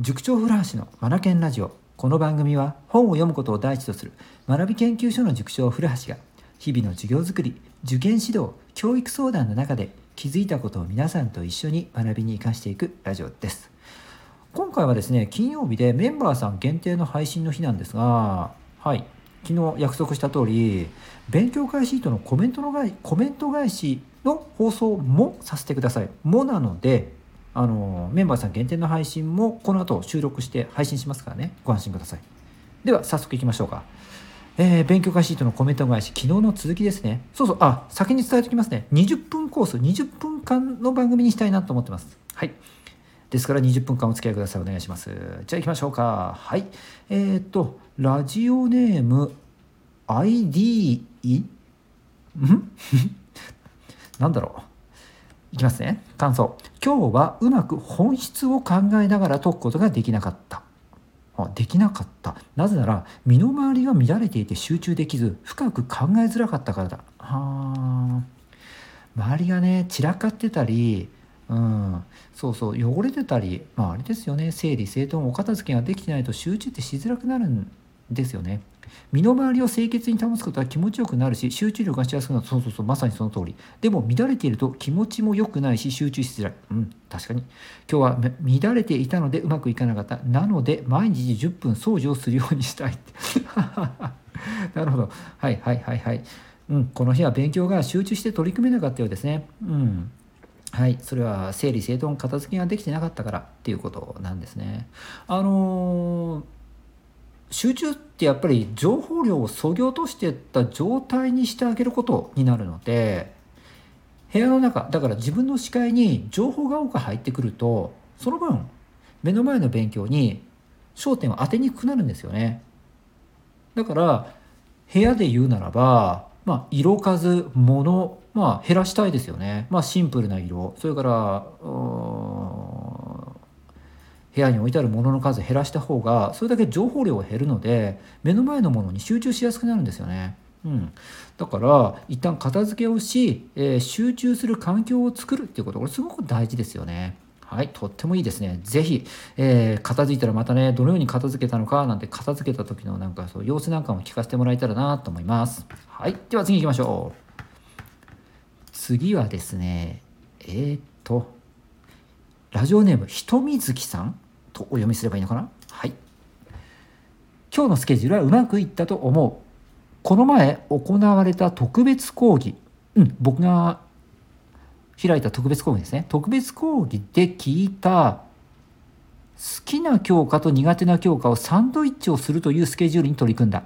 塾長古橋のマナケンラジオ。この番組は本を読むことを第一とする学び研究所の塾長古橋が日々の授業づくり受験指導教育相談の中で気づいたことを皆さんと一緒に学びに生かしていくラジオです。今回はですね金曜日でメンバーさん限定の配信の日なんですがはい昨日約束した通り勉強会シートのコメントのコメント返しの放送もさせてください。もなのであのメンバーさん限定の配信もこの後収録して配信しますからね。ご安心ください。では早速いきましょうか。えー、勉強会シートのコメント返し昨日の続きですね。そうそう。あ先に伝えておきますね。20分コース20分間の番組にしたいなと思ってます。はい。ですから20分間お付き合いください。お願いします。じゃあ行きましょうか。はい。えー、っとラジオネーム ID ん？なんだろう。いきますね。感想。今日はうまく本質を考えながら解くことができなかった。できなかった。なぜなら身の回りが乱れていて集中できず深く考えづらかったからだ。はあ。周りがね散らかってたりうん、そうそう汚れてたりまああれですよね。整理整頓お片付けができてないと集中ってしづらくなるんですよね。身の回りを清潔に保つことは気持ちよくなるし集中力がしやすくなる。そうそうそうまさにその通り。でも乱れていると気持ちも良くないし集中しづらい。うん確かに。今日は乱れていたのでうまくいかなかった。なので毎日10分掃除をするようにしたいって。なるほど。はいはいはいはい。うんこの日は勉強が集中して取り組めなかったようですね。うん。はい、それは整理整頓片付けができてなかったからっていうことなんですね。あのー集中ってやっぱり情報量をそぎ落としていった状態にしてあげることになるので部屋の中だから自分の視界に情報が多く入ってくるとその分目の前の勉強に焦点を当てにくくなるんですよね。だから部屋で言うならば、まあ、色数物、まあ、減らしたいですよね、まあ、シンプルな色。それから部屋に置いてあるものの数減らした方がそれだけ情報量が減るので目の前のものに集中しやすくなるんですよね。うん、だから一旦片付けをし、えー、集中する環境を作るっていうことこれすごく大事ですよね。はい、とってもいいですね。ぜひ、えー、片付いたらまたね、どのように片付けたのかなんて片付けた時のなんかそう様子なんかも聞かせてもらえたらなと思います。はい、では次行きましょう。次はですね、えー、っと、ラジオネームひとみずきさんとお読みすればいいのかな？はい。今日のスケジュールはうまくいったと思う。この前行われた特別講義。うん僕が開いた特別講義ですね。特別講義で聞いた好きな教科と苦手な教科をサンドイッチをするというスケジュールに取り組んだ。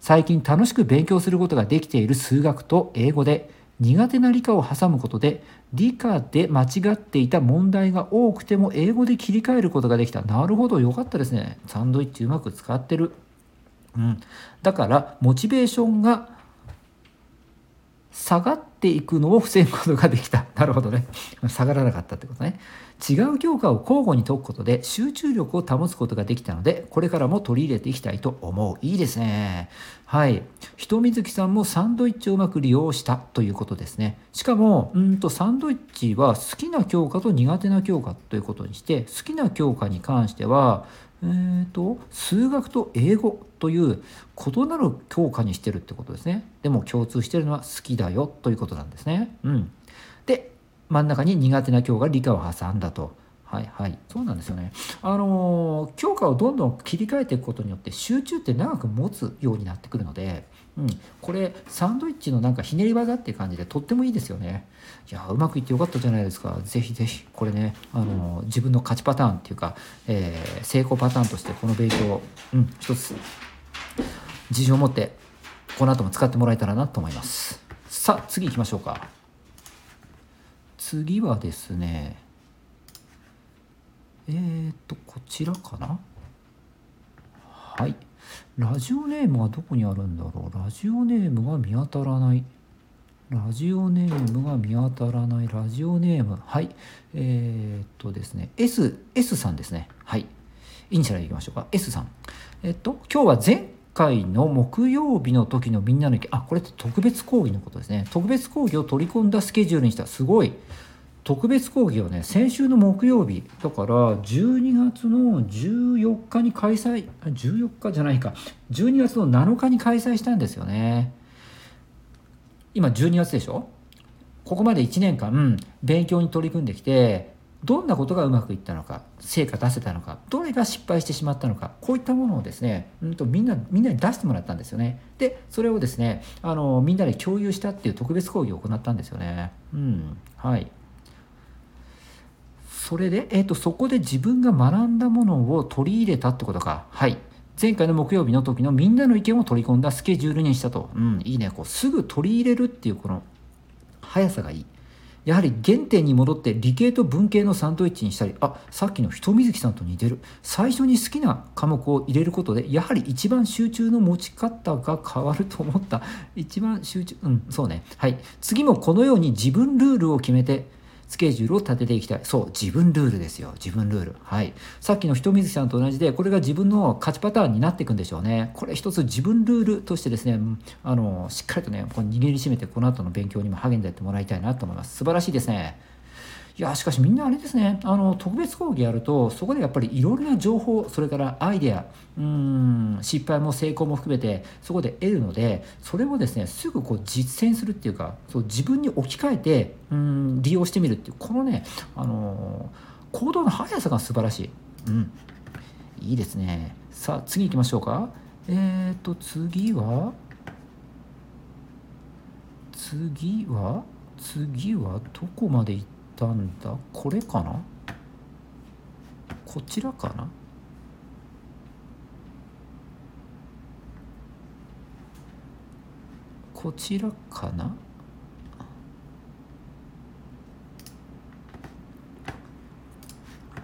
最近楽しく勉強することができている数学と英語で苦手な理科を挟むことで理科で間違っていた問題が多くても英語で切り替えることができた。なるほどよかったですね。サンドイッチうまく使ってる、うん、だからモチベーションが下がっていくのを防ぐことができた。なるほどね。下がらなかったってことね。違う教科を交互に解くことで集中力を保つことができたのでこれからも取り入れていきたいと思う。いいですね。はい。人水木さんもサンドイッチをうまく利用したということですね。しかもうんとサンドイッチは好きな教科と苦手な教科ということにして好きな教科に関してはえーと、数学と英語という異なる教科にしてるってことですね。でも共通してるのは好きだよということなんですね。うん、真ん中に苦手な教科理科を挟んだと。はいはい、そうなんですよね。あの教科をどんどん切り替えていくことによって集中って長く持つようになってくるので、うん、これサンドイッチのなんかひねり技っていう感じでとってもいいですよね。いやうまくいってよかったじゃないですか。ぜひぜひこれねあの自分の勝ちパターンっていうか、えー、成功パターンとしてこの勉強を、うん、一つ自信を持ってこの後も使ってもらえたらなと思います。さあ次行きましょうか。次はですねえー、っとこちらかな？はい。ラジオネームはどこにあるんだろう？ラジオネームが見当たらない。ラジオネームが見当たらない。ラジオネーム。はい。えー、っとですね。S, S さんですね。はい。イニシャルい？きましょうか。S さん。えっと今日は前回の木曜日の時のみんなの意見。あこれって特別講義のことですね。特別講義を取り込んだスケジュールにした。すごい。特別講義をね先週の木曜日だから12月の14日に開催14日じゃないか。12月の7日に開催したんですよね。今12月でしょ？ここまで1年間勉強に取り組んできてどんなことがうまくいったのか成果出せたのかどれが失敗してしまったのかこういったものをですね、うんとみんなみんなに出してもらったんですよね。でそれをですねあのみんなで共有したっていう特別講義を行ったんですよね。うんはい。それで、えーと、そこで自分が学んだものを取り入れたってことか。はい。前回の木曜日の時のみんなの意見を取り込んだスケジュールにしたと。うんいいね。こうすぐ取り入れるっていうこの速さがいい。やはり原点に戻って理系と文系のサンドイッチにしたりあさっきの人水木さんと似てる。最初に好きな科目を入れることでやはり一番集中の持ち方が変わると思った。一番集中うんそうね。はい。次もこのように自分ルールを決めてスケジュールを立てていきたい。そう、自分ルールですよ。自分ルール。はい。さっきの人水さんと同じで、これが自分の勝ちパターンになっていくんでしょうね。これ一つ自分ルールとしてですね、あの、しっかりとね、こ握りしめて、この後の勉強にも励んでやってもらいたいなと思います。素晴らしいですね。いやしかしみんなあれですね。あの特別講義やるとそこでやっぱりいろいろな情報それからアイデアうん失敗も成功も含めてそこで得るのでそれをですねすぐこう実践するっていうかそう自分に置き換えてうん利用してみるっていうこのねあの行動の速さが素晴らしい、うん、いいですね。さあ次行きましょうか。えっ、と次は次は次はどこまで行ったんだ。これかな？こちらかな？こちらかな？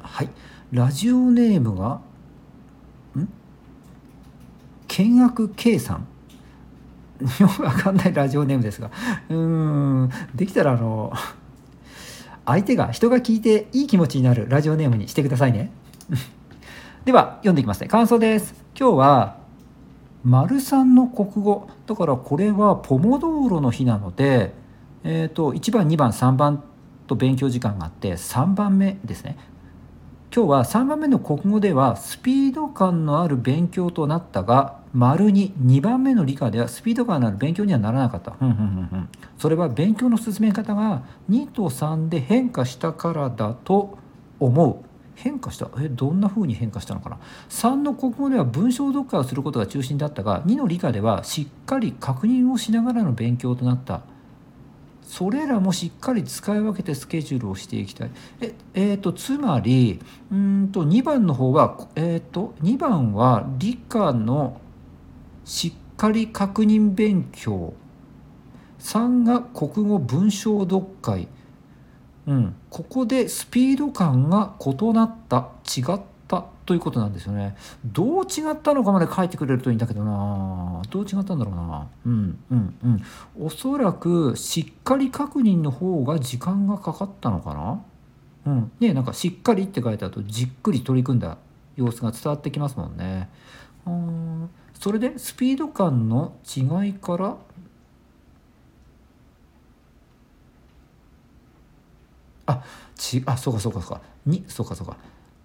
はい。ラジオネームがん？見学 K さんよくわかんないラジオネームですが。うん。できたらあの相手が人が聞いていい気持ちになるラジオネームにしてくださいね。では読んでいきますね。感想です。今日は丸3の国語。だからこれはポモ道路の日なのでえっ、ー、と1番2番3番と勉強時間があって3番目ですね。今日は3番目の国語ではスピード感のある勉強となったが丸に2番目の理科ではスピード感のある勉強にはならなかった。それは勉強の進め方が2と3で変化したからだと思う。変化した？えどんな風に変化したのかな？3の国語では文章読解をすることが中心だったが2の理科ではしっかり確認をしながらの勉強となった。それらもしっかり使い分けてスケジュールをしていきたい。ええーと、つまりうんと2番の方はえっ、ー、と2番は理科のしっかり確認勉強。3が国語文章読解、うん、ここでスピード感が異なった違ったということなんですよね。どう違ったのかまで書いてくれるといいんだけどな。どう違ったんだろうな。うんうんうん。おそらくしっかり確認の方が時間がかかったのかな。うん。ねなんかしっかりって書いてあるとじっくり取り組んだ様子が伝わってきますもんね。うんそれでスピード感の違いからあちあそうかそうかそうか2そうかそうか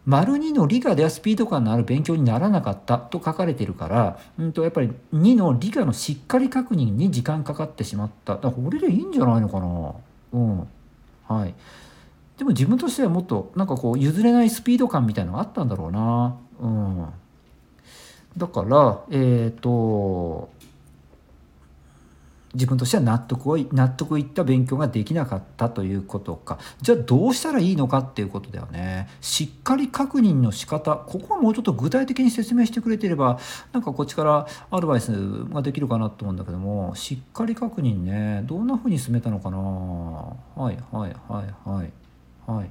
丸2の理科ではスピード感のある勉強にならなかったと書かれてるから、うんとやっぱり2の理科のしっかり確認に時間かかってしまった。だからこれでいいんじゃないのかな。うん。はい。でも自分としてはもっとなんかこう譲れないスピード感みたいなのがあったんだろうな。うん。だからえっ、ー、と自分としては納得を納得いった勉強ができなかったということか。じゃあどうしたらいいのかっていうことだよね。しっかり確認の仕方。ここはもうちょっと具体的に説明してくれてればなんかこっちからアドバイスができるかなと思うんだけども。しっかり確認ね。どんなふうに進めたのかな。はいはいはいはいはい。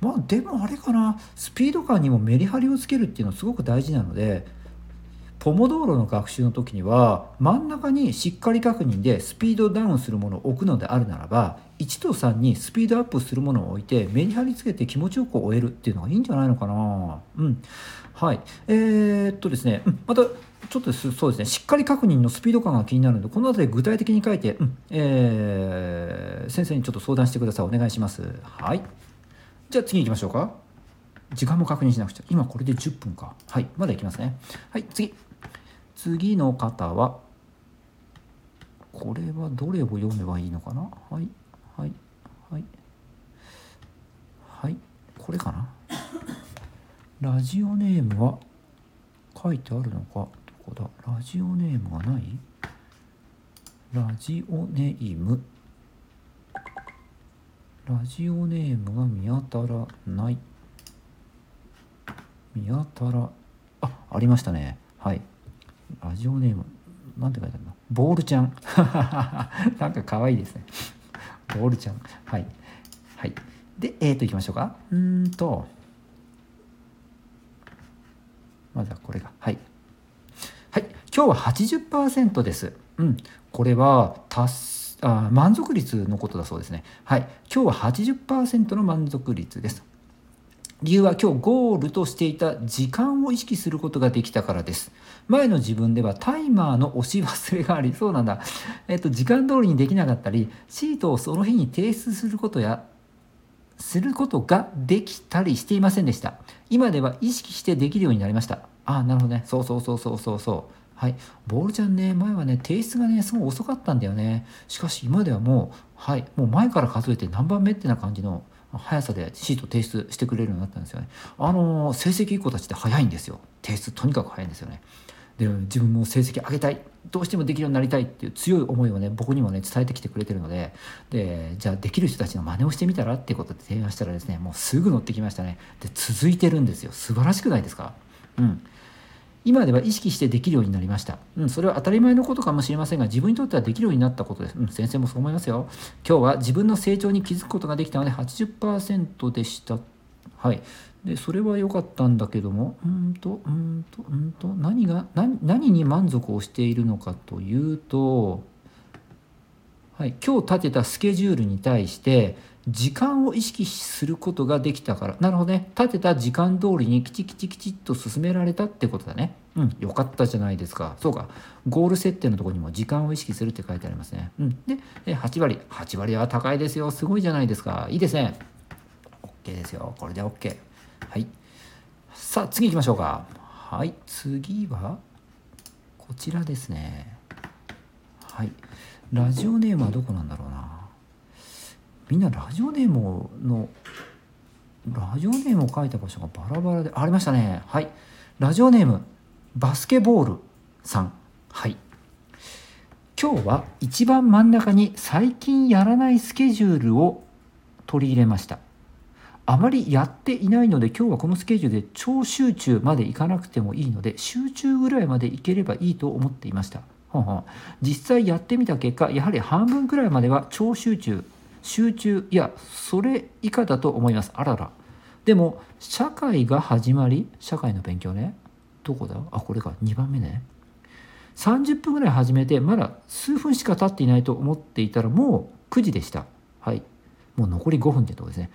まあでもあれかな。スピード感にもメリハリをつけるっていうのはすごく大事なのでポモドーロの学習の時には真ん中にしっかり確認でスピードダウンするものを置くのであるならば1と3にスピードアップするものを置いてメリハリつけて気持ちよく終えるっていうのがいいんじゃないのかな。うん。はい。えー、っとですね、うん、またちょっとそうですね。しっかり確認のスピード感が気になるのでこの辺り具体的に書いて、うん。えー、先生にちょっと相談してください。お願いします。はい。じゃあ次行きましょうか。時間も確認しなくちゃ。今これで10分か。はい。まだいきますね。はい。次。次の方はこれはどれを読めばいいのかな？はいはいはい。はいこれかな？ラジオネームは書いてあるのか？どこだラジオネームがない？ラジオネーム。ラジオネームが見当たらない。見当たらあありましたね。はい。ラジオネームなんて書いてあるの？ボールちゃん。なんか可愛いですね。ボールちゃん。はい。はい。でえっ、ー、といきましょうか。うんとまずはこれが。はい。はい。今日は80%です。うん。これは達あ満足率のことだそうですね。はい。今日は80%の満足率です。理由は今日ゴールとしていた時間を意識することができたからです。前の自分ではタイマーの押し忘れがありそうなんだ。えっと、時間通りにできなかったり、シートをその日に提出することや、することができたりしていませんでした。今では意識してできるようになりました。ああ、なるほどね。そうそうそうそうそうそう。はい。ボールちゃんね、前はね、提出がね、すごい遅かったんだよね。しかし今ではもう、はい、もう前から数えて何番目ってな感じの、速さでシート提出してくれるようになったんですよね。あの成績いい子たちって早いんですよ。提出とにかく早いんですよね。で自分も成績上げたいどうしてもできるようになりたいっていう強い思いをね僕にもね伝えてきてくれてるのででじゃあできる人たちの真似をしてみたらっていうことで提案したらですねもうすぐ乗ってきましたねで続いてるんですよ素晴らしくないですかうん今では意識してできるようになりました。うん、それは当たり前のことかもしれませんが、自分にとってはできるようになったことです。うん、先生もそう思いますよ。今日は自分の成長に気づくことができたので80%でした。はい。で、それは良かったんだけども、うんと、うんと、うんと、何が、何何に満足をしているのかというと、はい、今日立てたスケジュールに対して時間を意識することができたから。なるほどね。立てた時間通りにきちきちきちっと進められたってことだね。うん。よかったじゃないですか。そうか。ゴール設定のとこにも時間を意識するって書いてありますね。うん。で8割。8割は高いですよ。すごいじゃないですか。いいですね。OK ですよ。これで OK はい。さあ次行きましょうか。はい。次はこちらですね。はい。ラジオネームはどこなんだろうな。みんなラジオネームのラジオネームを書いた場所がバラバラでありましたね。はい。ラジオネームバスケボールさん。はい。今日は一番真ん中に最近やらないスケジュールを取り入れました。あまりやっていないので今日はこのスケジュールで超集中までいかなくてもいいので集中ぐらいまでいければいいと思っていました。実際やってみた結果やはり半分くらいまでは超集中。集中いやそれ以下だと思います。あらら。でも社会が始まり社会の勉強ね。どこだ？あこれか。2番目ね。30分ぐらい始めてまだ数分しか経っていないと思っていたらもう9時でした。はい。もう残り5分ってとこですね。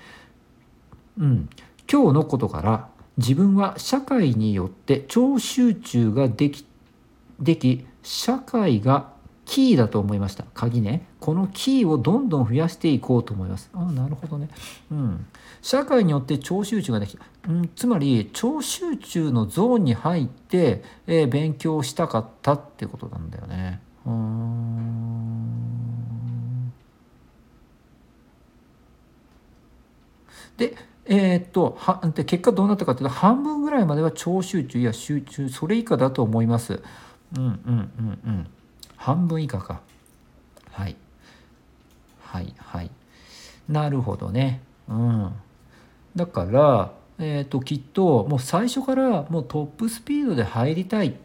うん。今日のことから自分は社会によって超集中ができでき社会がキーだと思いました。鍵ね。このキーをどんどん増やしていこうと思います。ああなるほどね。うん。社会によって超集中ができた、うん、つまり超集中のゾーンに入って、えー、勉強したかったってことなんだよね。うん。でえー、っとはで結果どうなったかというと半分ぐらいまでは超集中や集中それ以下だと思います。うんうんうんうん。半分以下か。はい。はいはい。なるほどね。うん。だからえっ、ー、ときっともう最初からもうトップスピードで入りたい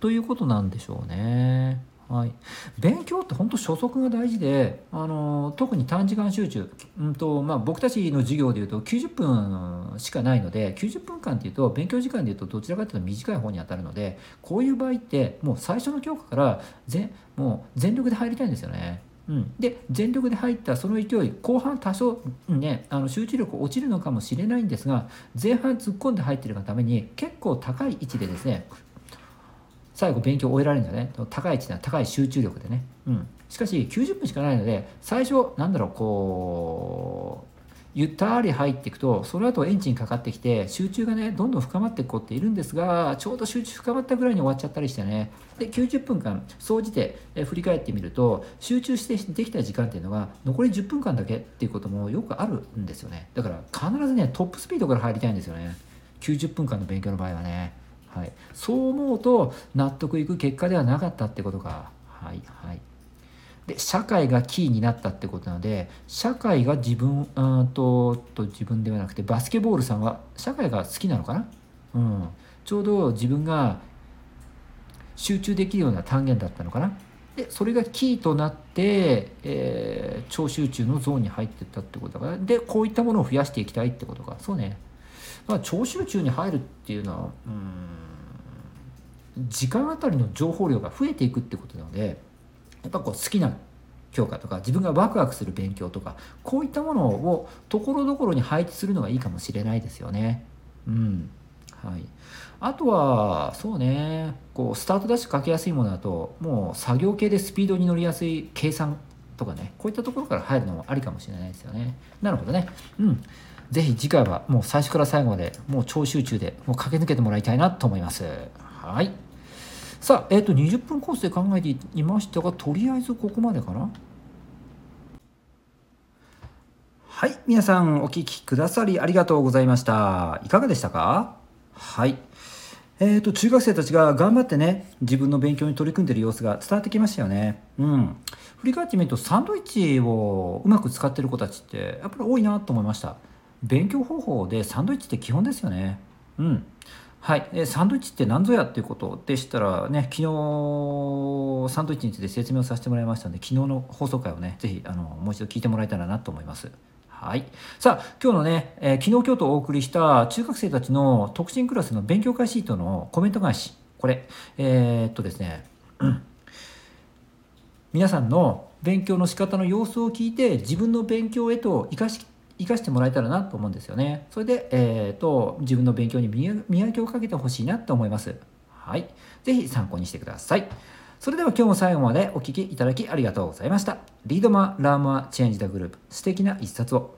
ということなんでしょうね。はい、勉強って本当初速が大事で、あの特に短時間集中、うんとまあ、僕たちの授業でいうと90分しかないので90分間っていうと勉強時間でいうとどちらかというと短い方に当たるのでこういう場合ってもう最初の教科からぜもう全力で入りたいんですよね。うん、で全力で入ったその勢い後半多少、ね、あの集中力落ちるのかもしれないんですが前半突っ込んで入ってるがために結構高い位置でですね最後勉強終えられるんだよね。高い位置な高い集中力でね、うん、しかし90分しかないので最初なんだろうこうゆったり入っていくとその後エンジンかかってきて集中がねどんどん深まっていく子っているんですがちょうど集中深まったぐらいに終わっちゃったりしてね。で90分間総じて振り返ってみると集中してできた時間っていうのが残り10分間だけっていうこともよくあるんですよね。だから必ずねトップスピードから入りたいんですよね。90分間の勉強の場合はね。はい、そう思うと納得いく結果ではなかったってことか。はいはい、で社会がキーになったってことなので社会が自分うんとと自分ではなくてバスケボールさんは社会が好きなのかな、うん、ちょうど自分が集中できるような単元だったのかな？でそれがキーとなって、えー、超集中のゾーンに入っていったってことだから。でこういったものを増やしていきたいってことか。そうね。まあ超集中に入るっていうのはうん時間あたりの情報量が増えていくってことなのでやっぱこう好きな教科とか自分がワクワクする勉強とかこういったものをところどころに配置するのがいいかもしれないですよね。うんはい、あとはそうねこうスタートダッシュかけやすいものだともう作業系でスピードに乗りやすい計算とかねこういったところから入るのもありかもしれないですよね。なるほどね。うんぜひ次回はもう最初から最後までもう超集中でもう駆け抜けてもらいたいなと思います。はい。さあ、えっ、ー、と、20分コースで考えていましたが、とりあえずここまでかな。はい、皆さんお聞きくださりありがとうございました。いかがでしたか？はい。えーと、中学生たちが頑張ってね自分の勉強に取り組んでる様子が伝わってきましたよね。うん、振り返ってみるとサンドイッチをうまく使ってる子たちってやっぱり多いなと思いました。勉強方法でサンドイッチって基本ですよね。うん、はい、えサンドイッチって何ぞやっていうことでしたらね昨日サンドイッチについて説明をさせてもらいましたので昨日の放送回をねぜひあのもう一度聞いてもらえたらなと思います。はい、さあ今日のね、えー、昨日今日とお送りした中学生たちの特進クラスの勉強会シートのコメント返し。これえー、っとですね、うん、皆さんの勉強の仕方の様子を聞いて自分の勉強へと生かし生かしてもらえたらなと思うんですよね。それで、えーと、自分の勉強に磨きをかけてほしいなと思います。はい。ぜひ参考にしてください。それでは今日も最後までお聴きいただきありがとうございました。 Read more, learn more, change the globe。素敵な一冊を。